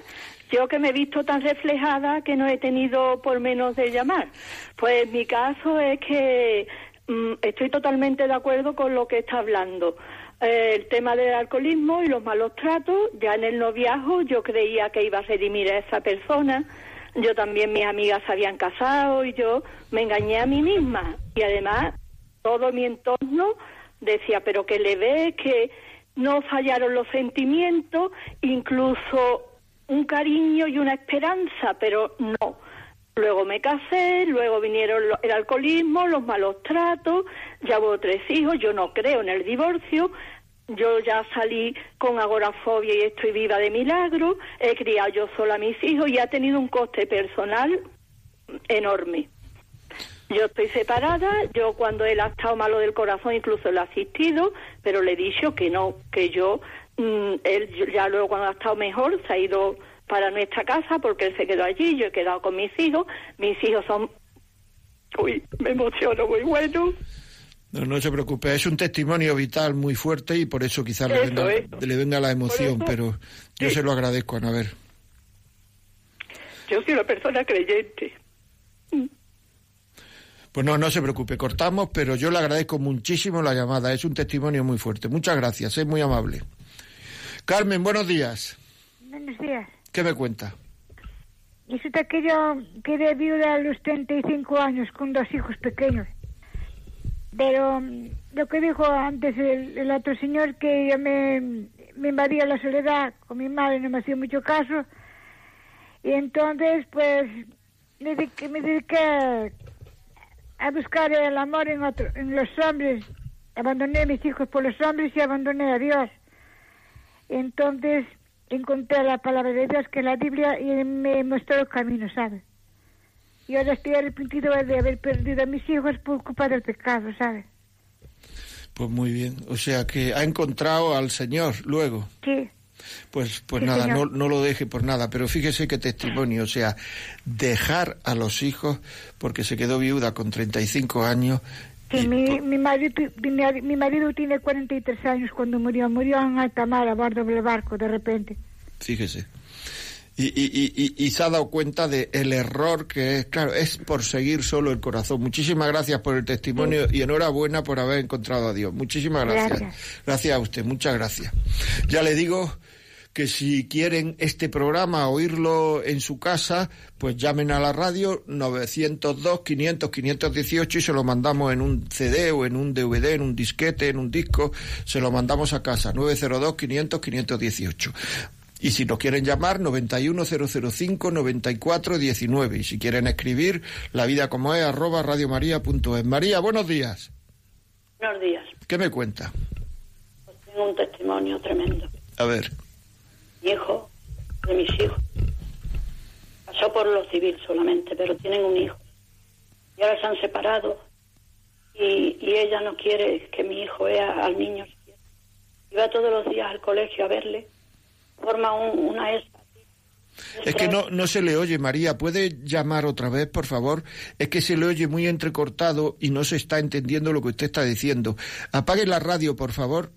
Yo que me he visto tan reflejada que no he tenido por menos de llamar. Pues mi caso es que mm, estoy totalmente de acuerdo con lo que está hablando. Eh, el tema del alcoholismo y los malos tratos, ya en el noviazgo yo creía que iba a redimir a esa persona. Yo también, mis amigas se habían casado y yo me engañé a mí misma. Y además, todo mi entorno decía, pero que le ve que no fallaron los sentimientos, incluso un cariño y una esperanza, pero no. Luego me casé, luego vinieron el alcoholismo, los malos tratos, ya hubo tres hijos, yo no creo en el divorcio, yo ya salí con agorafobia y estoy viva de milagro, he criado yo sola a mis hijos y ha tenido un coste personal enorme. Yo estoy separada, yo cuando él ha estado malo del corazón incluso lo he asistido, pero le he dicho que no, que yo, mm, él ya luego cuando ha estado mejor se ha ido para nuestra casa porque él se quedó allí, yo he quedado con mis hijos, mis hijos son, uy, me emociono muy bueno, No, no se preocupe, es un testimonio vital muy fuerte y por eso quizás le venga, le venga la emoción, eso, pero yo sí. se lo agradezco, Anabel. yo soy una persona creyente. Pues no, no se preocupe, cortamos, pero yo le agradezco muchísimo la llamada, es un testimonio muy fuerte. Muchas gracias, es muy amable. Carmen, buenos días. Buenos días. ¿Qué me cuenta? Resulta que yo quedé viuda a los 35 años con dos hijos pequeños. Pero mm, lo que dijo antes el, el otro señor, que yo me, me invadía la soledad con mi madre, no me hacía mucho caso. Y entonces, pues, me dediqué, me dediqué a, a buscar el amor en, otro, en los hombres. Abandoné a mis hijos por los hombres y abandoné a Dios. Entonces encontré la palabra de Dios, que es la Biblia, y me mostró el camino, ¿sabes? Y ahora estoy arrepentido de haber perdido a mis hijos por culpa del pecado, ¿sabes? Pues muy bien, o sea que ha encontrado al Señor luego. Sí, Pues, pues Sí, nada, no, no lo deje por nada, pero fíjese qué testimonio, o sea, dejar a los hijos porque se quedó viuda con 35 años. Sí mi, mi, marido, mi, mi marido tiene 43 años cuando murió. Murió en alta mar a bordo del barco, de repente. Fíjese. Y, y, y, y- se ha dado cuenta de el error que es, claro, es por seguir solo el corazón. Muchísimas gracias por el testimonio y enhorabuena por haber encontrado a Dios. Muchísimas gracias. Gracias. Gracias a usted, muchas gracias. Ya le digo que si quieren este programa oírlo en su casa, pues llamen a la radio 902 500 518 y se lo mandamos en un CD o en un DVD, en un disquete, en un disco, se lo mandamos a casa 902 500 518. Y si nos quieren llamar, 91005-9419. Y si quieren escribir, la vida como es, arroba radiomaria.es. María, buenos días. Buenos días. ¿Qué me cuenta? Pues tengo un testimonio tremendo. A ver. Mi hijo, de mis hijos, pasó por lo civil solamente, pero tienen un hijo. Y ahora se han separado y, y ella no quiere que mi hijo vea al niño. Va todos los días al colegio a verle. Forma un- una esa. Es que no, no se le oye, María. ¿Puede llamar otra vez, por favor? Es que se le oye muy entrecortado y no se está entendiendo lo que usted está diciendo. Apague la radio, por favor.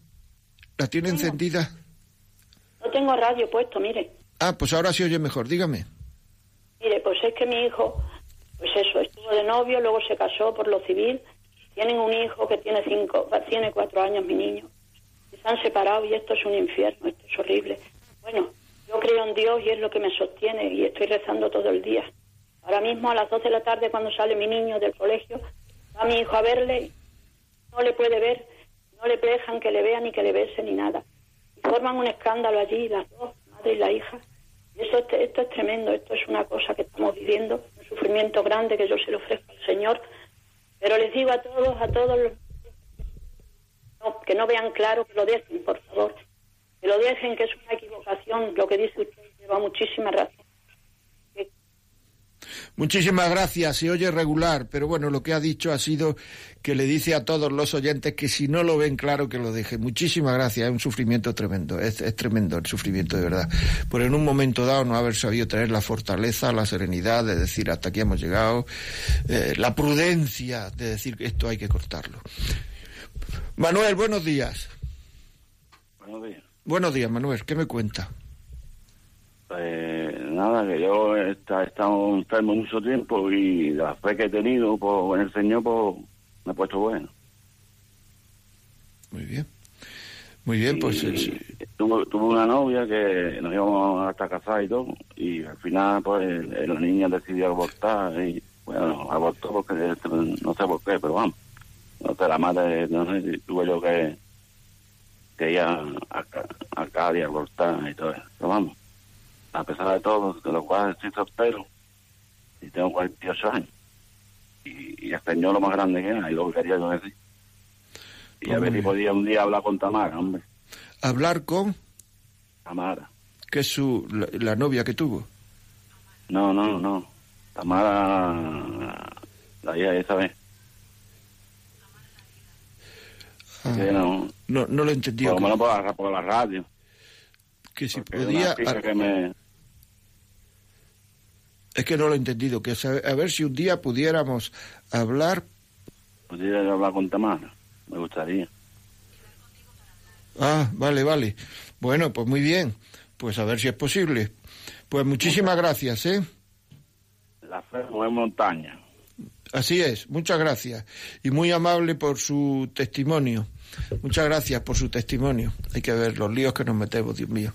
¿La tiene encendida? No tengo radio puesto, mire. Ah, pues ahora se oye mejor. Dígame. Mire, pues es que mi hijo, pues eso, estuvo de novio, luego se casó por lo civil. Tienen un hijo que tiene cinco, tiene cuatro años, mi niño. Y se han separado y esto es un infierno, esto es horrible. Bueno, yo creo en Dios y es lo que me sostiene y estoy rezando todo el día. Ahora mismo a las 12 de la tarde cuando sale mi niño del colegio, va mi hijo a verle, no le puede ver, no le dejan que le vea ni que le bese ni nada. Forman un escándalo allí, las dos, madre y la hija. Eso, es- esto es tremendo, esto es una cosa que estamos viviendo, un sufrimiento grande que yo se lo ofrezco al Señor. Pero les digo a todos, a todos los que no vean claro, que lo dejen, por favor. Que lo dejen, que es una equivocación. Lo que dice usted lleva muchísima razón. Muchísimas gracias. Se oye regular, pero bueno, lo que ha dicho ha sido que le dice a todos los oyentes que si no lo ven claro, que lo dejen. Muchísimas gracias. Es un sufrimiento tremendo. Es, es tremendo el sufrimiento, de verdad. Por en un momento dado no haber sabido tener la fortaleza, la serenidad de decir hasta aquí hemos llegado, eh, la prudencia de decir que esto hay que cortarlo. Manuel, buenos días. Buenos días. Buenos días, Manuel. ¿Qué me cuenta? Pues nada, que yo he esta- he estado enfermo mucho tiempo y la fe que he tenido pues, en el Señor pues, me ha puesto bueno. Muy bien. Muy bien, pues Y eh, tuve, tuve una novia que nos íbamos hasta casar y todo, y al final pues la niña decidió abortar y bueno, abortó porque no sé por qué, pero vamos, no sé, la madre, no sé si tuve yo que, que ir a, a, a Cádiz a abortar y todo eso, pero vamos, a pesar de todo, de lo cual estoy soltero y tengo 48 años y, y Señor lo más grande que hay, lo que quería yo decir. Y a Pues ver muy si podía un día hablar con Tamara, hombre. hablar con, Tamara. que es su, la, la novia que tuvo. No, no, no. Tamara, la hija esa vez. Ah, no, no, no lo he entendido. por lo menos por la, por la radio. Que si podía... una chica que me... Es que no lo he entendido. Que a ver si un día pudiéramos hablar... Pudiera hablar con Tamara. Me gustaría. Ah, vale, vale. Bueno, pues muy bien. Pues a ver si es posible. Pues muchísimas gracias, ¿eh? La fe no es montaña. Así es, muchas gracias. Y muy amable por su testimonio. Muchas gracias por su testimonio. Hay que ver los líos que nos metemos, Dios mío.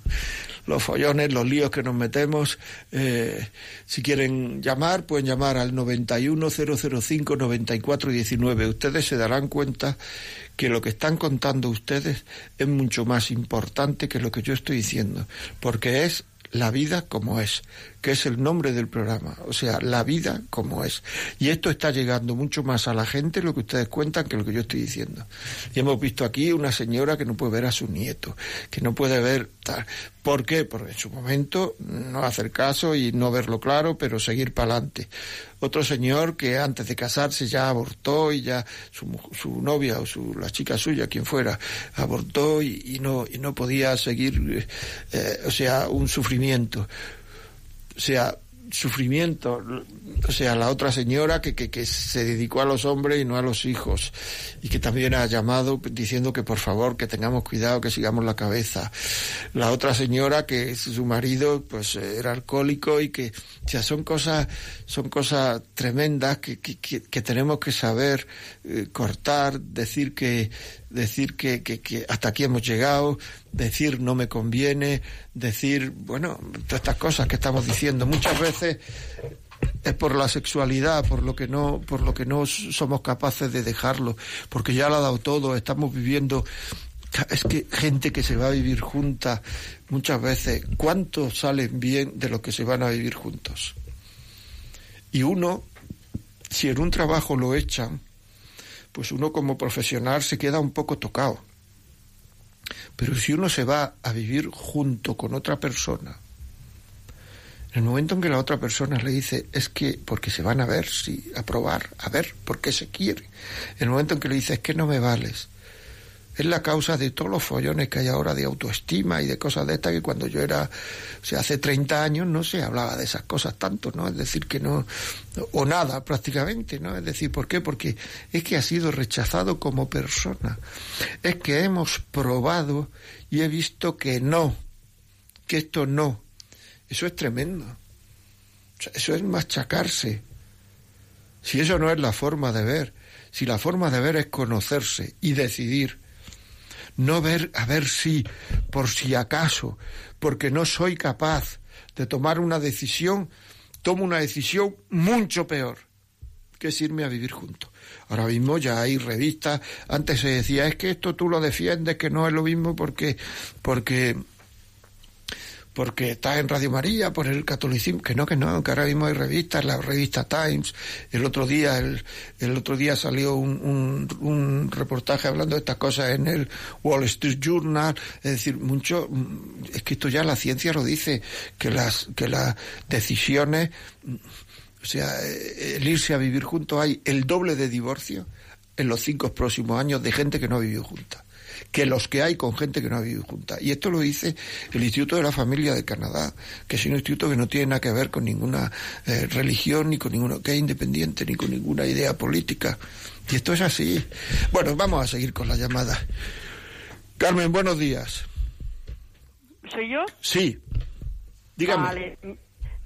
Los follones, los líos que nos metemos. Eh, si quieren llamar, pueden llamar al 910059419. Ustedes se darán cuenta que lo que están contando ustedes es mucho más importante que lo que yo estoy diciendo, porque es la vida como es, que es el nombre del programa, o sea, la vida como es. Y esto está llegando mucho más a la gente lo que ustedes cuentan que lo que yo estoy diciendo. Y hemos visto aquí una señora que no puede ver a su nieto, que no puede ver tal. ¿Por qué? Porque en su momento no hacer caso y no verlo claro, pero seguir para adelante. Otro señor que antes de casarse ya abortó y ya su, su novia o su, la chica suya, quien fuera, abortó y, no, y no podía seguir, eh, o sea, un sufrimiento sea, sufrimiento, o sea, la otra señora que, que, que se dedicó a los hombres y no a los hijos, y que también ha llamado diciendo que por favor, que tengamos cuidado, que sigamos la cabeza. La otra señora que su marido pues era alcohólico y que, o sea, son cosas, son cosas tremendas que, que, tenemos que saber eh, cortar, decir que, decir que, que, que hasta aquí hemos llegado, decir no me conviene, decir, bueno, todas estas cosas que estamos diciendo. Muchas veces es por la sexualidad, por lo que no, por lo que no somos capaces de dejarlo, porque ya lo ha dado todo, estamos viviendo es que gente que se va a vivir junta muchas veces, ¿cuántos salen bien de los que se van a vivir juntos? Y uno, si en un trabajo lo echan, pues uno como profesional se queda un poco tocado. Pero si uno se va a vivir junto con otra persona, en el momento en que la otra persona le dice es que porque se van a ver, sí, a probar, a ver por qué se quiere, en el momento en que le dice es que no me vales, es la causa de todos los follones que hay ahora de autoestima y de cosas de estas que cuando yo era, o sea, hace 30 años no se hablaba de esas cosas tanto, ¿no? Es decir, que no, o nada prácticamente, ¿no? Es decir, ¿por qué? Porque es que ha sido rechazado como persona. Es que hemos probado y he visto que no, que esto no. Eso es tremendo. Eso es machacarse. Si eso no es la forma de ver, si la forma de ver es conocerse y decidir, no ver a ver si, por si acaso, porque no soy capaz de tomar una decisión, tomo una decisión mucho peor, que es irme a vivir juntos. Ahora mismo ya hay revistas, antes se decía, es que esto tú lo defiendes, que no es lo mismo porque, porque porque está en Radio María por el catolicismo, que no, que no, que ahora mismo hay revistas, la revista Times, el otro día, el, el otro día salió un, un, un, reportaje hablando de estas cosas en el Wall Street Journal, es decir, mucho, es que esto ya la ciencia lo dice, que las, que las decisiones, o sea, el irse a vivir juntos hay el doble de divorcio en los cinco próximos años de gente que no ha vivido juntas que los que hay con gente que no ha vivido junta. Y esto lo dice el Instituto de la Familia de Canadá, que es un instituto que no tiene nada que ver con ninguna eh, religión, ni con ninguna, que es independiente, ni con ninguna idea política. Y esto es así. Bueno, vamos a seguir con la llamada. Carmen, buenos días. ¿Soy yo? Sí. Dígame. Vale.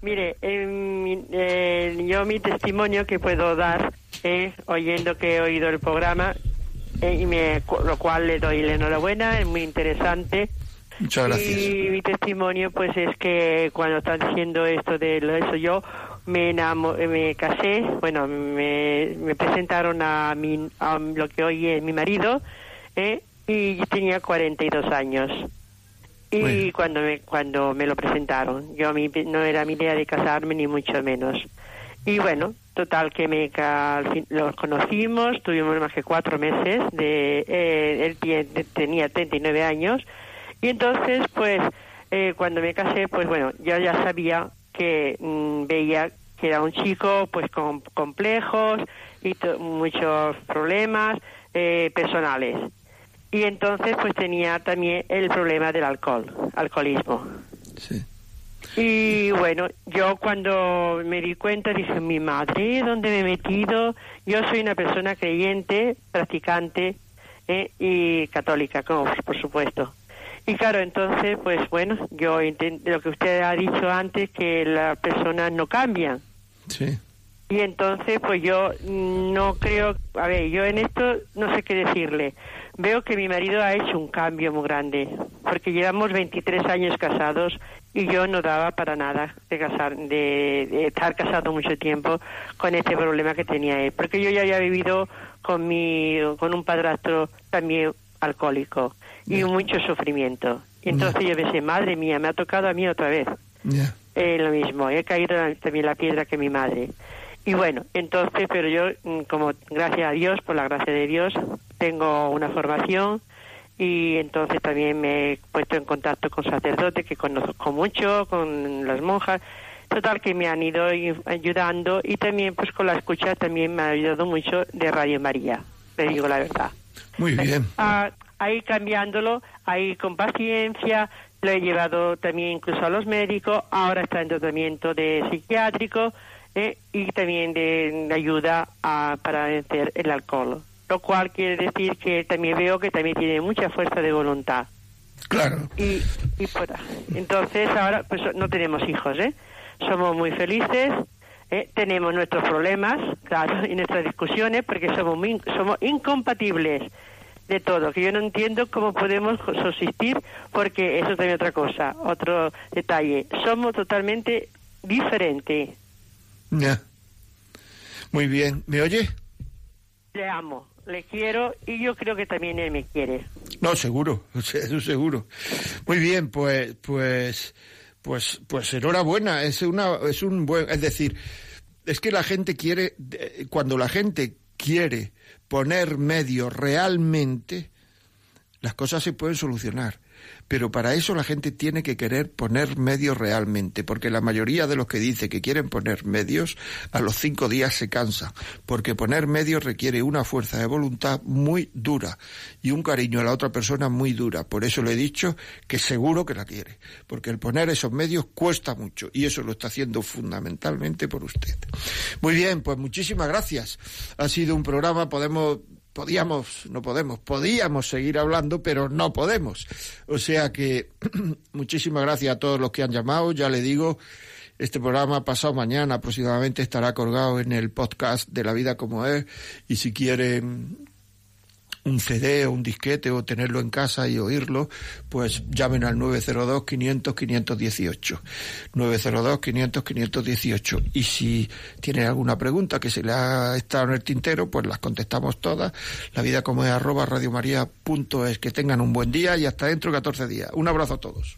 Mire, mi- eh, yo mi testimonio que puedo dar es oyendo que he oído el programa eh, y me, lo cual le doy la enhorabuena, es muy interesante. Muchas gracias. Y mi testimonio, pues, es que cuando están diciendo esto de lo- eso, yo me enamo- eh, me casé, bueno, me, me presentaron a, mi, a lo que hoy es mi marido, ¿eh? y yo tenía 42 años. Y cuando me, cuando me lo presentaron, yo a mí no era mi idea de casarme ni mucho menos. Y bueno, total que me los conocimos, tuvimos más que cuatro meses, de eh, él tie- de- tenía 39 años y entonces pues eh, cuando me casé pues bueno, yo ya sabía que mm, veía que era un chico pues con complejos y muchos problemas eh, personales. Y entonces pues tenía también el problema del alcohol, alcoholismo. Y bueno, yo cuando me di cuenta dije, mi madre, ¿dónde me he metido? Yo soy una persona creyente, practicante eh, y católica, como por supuesto. Y claro, entonces, pues bueno, yo lo que usted ha dicho antes, que las personas no cambian. Sí. Y entonces, pues yo mm, no creo, a ver, yo en esto no sé qué decirle. Veo que mi marido ha hecho un cambio muy grande, porque llevamos 23 años casados y yo no daba para nada de casar, de, de estar casado mucho tiempo con este problema que tenía él, porque yo ya había vivido con mi, con un padrastro también alcohólico y mucho sufrimiento. Y entonces yo pensé, madre mía, me ha tocado a mí otra vez. Eh, lo mismo, he caído también la piedra que mi madre. Y bueno, entonces, pero yo, mm, como gracias a Dios, por la gracia de Dios, tengo una formación y entonces también me he puesto en contacto con sacerdotes que conozco mucho, con las monjas, total que me han ido ayudando y también pues con la escucha también me ha ayudado mucho de Radio María, le digo la verdad. Muy bien. Ah, ahí cambiándolo, ahí con paciencia, lo he llevado también incluso a los médicos, ahora está en tratamiento de psiquiátrico eh, y también de, de ayuda a- para vencer el alcohol. Lo cual quiere decir que también veo que también tiene mucha fuerza de voluntad. Claro. Y, entonces ahora pues no tenemos hijos, ¿eh? Somos muy felices, ¿eh? tenemos nuestros problemas, claro, y nuestras discusiones porque somos muy, somos incompatibles de todo, que yo no entiendo cómo podemos subsistir porque eso también otra cosa, otro detalle, somos totalmente diferentes. Ya. Muy bien. ¿Me oye? Le amo, le quiero y yo creo que también él me quiere. No, seguro, seguro. Muy bien, pues, pues, pues, pues enhorabuena. Es una, es un buen, es decir, es que la gente quiere, eh, cuando la gente quiere poner medios realmente, las cosas se pueden solucionar. Pero para eso la gente tiene que querer poner medios realmente, porque la mayoría de los que dice que quieren poner medios, a los cinco días se cansa, porque poner medios requiere una fuerza de voluntad muy dura y un cariño a la otra persona muy dura. Por eso le he dicho que seguro que la quiere, porque el poner esos medios cuesta mucho y eso lo está haciendo fundamentalmente por usted. Muy bien, pues muchísimas gracias. Ha sido un programa, podemos podíamos, no podemos, podíamos seguir hablando, pero no podemos. O sea que muchísimas gracias a todos los que han llamado. Ya le digo, este programa pasado mañana aproximadamente estará colgado en el podcast de La Vida como es. Y si quieren un CD o un disquete o tenerlo en casa y oírlo, pues llamen al 902-500-518. 902-500-518. Y si tienen alguna pregunta que se le ha estado en el tintero, pues las contestamos todas. La vida como es arroba radiomaria.es. Que tengan un buen día y hasta dentro de 14 días. Un abrazo a todos.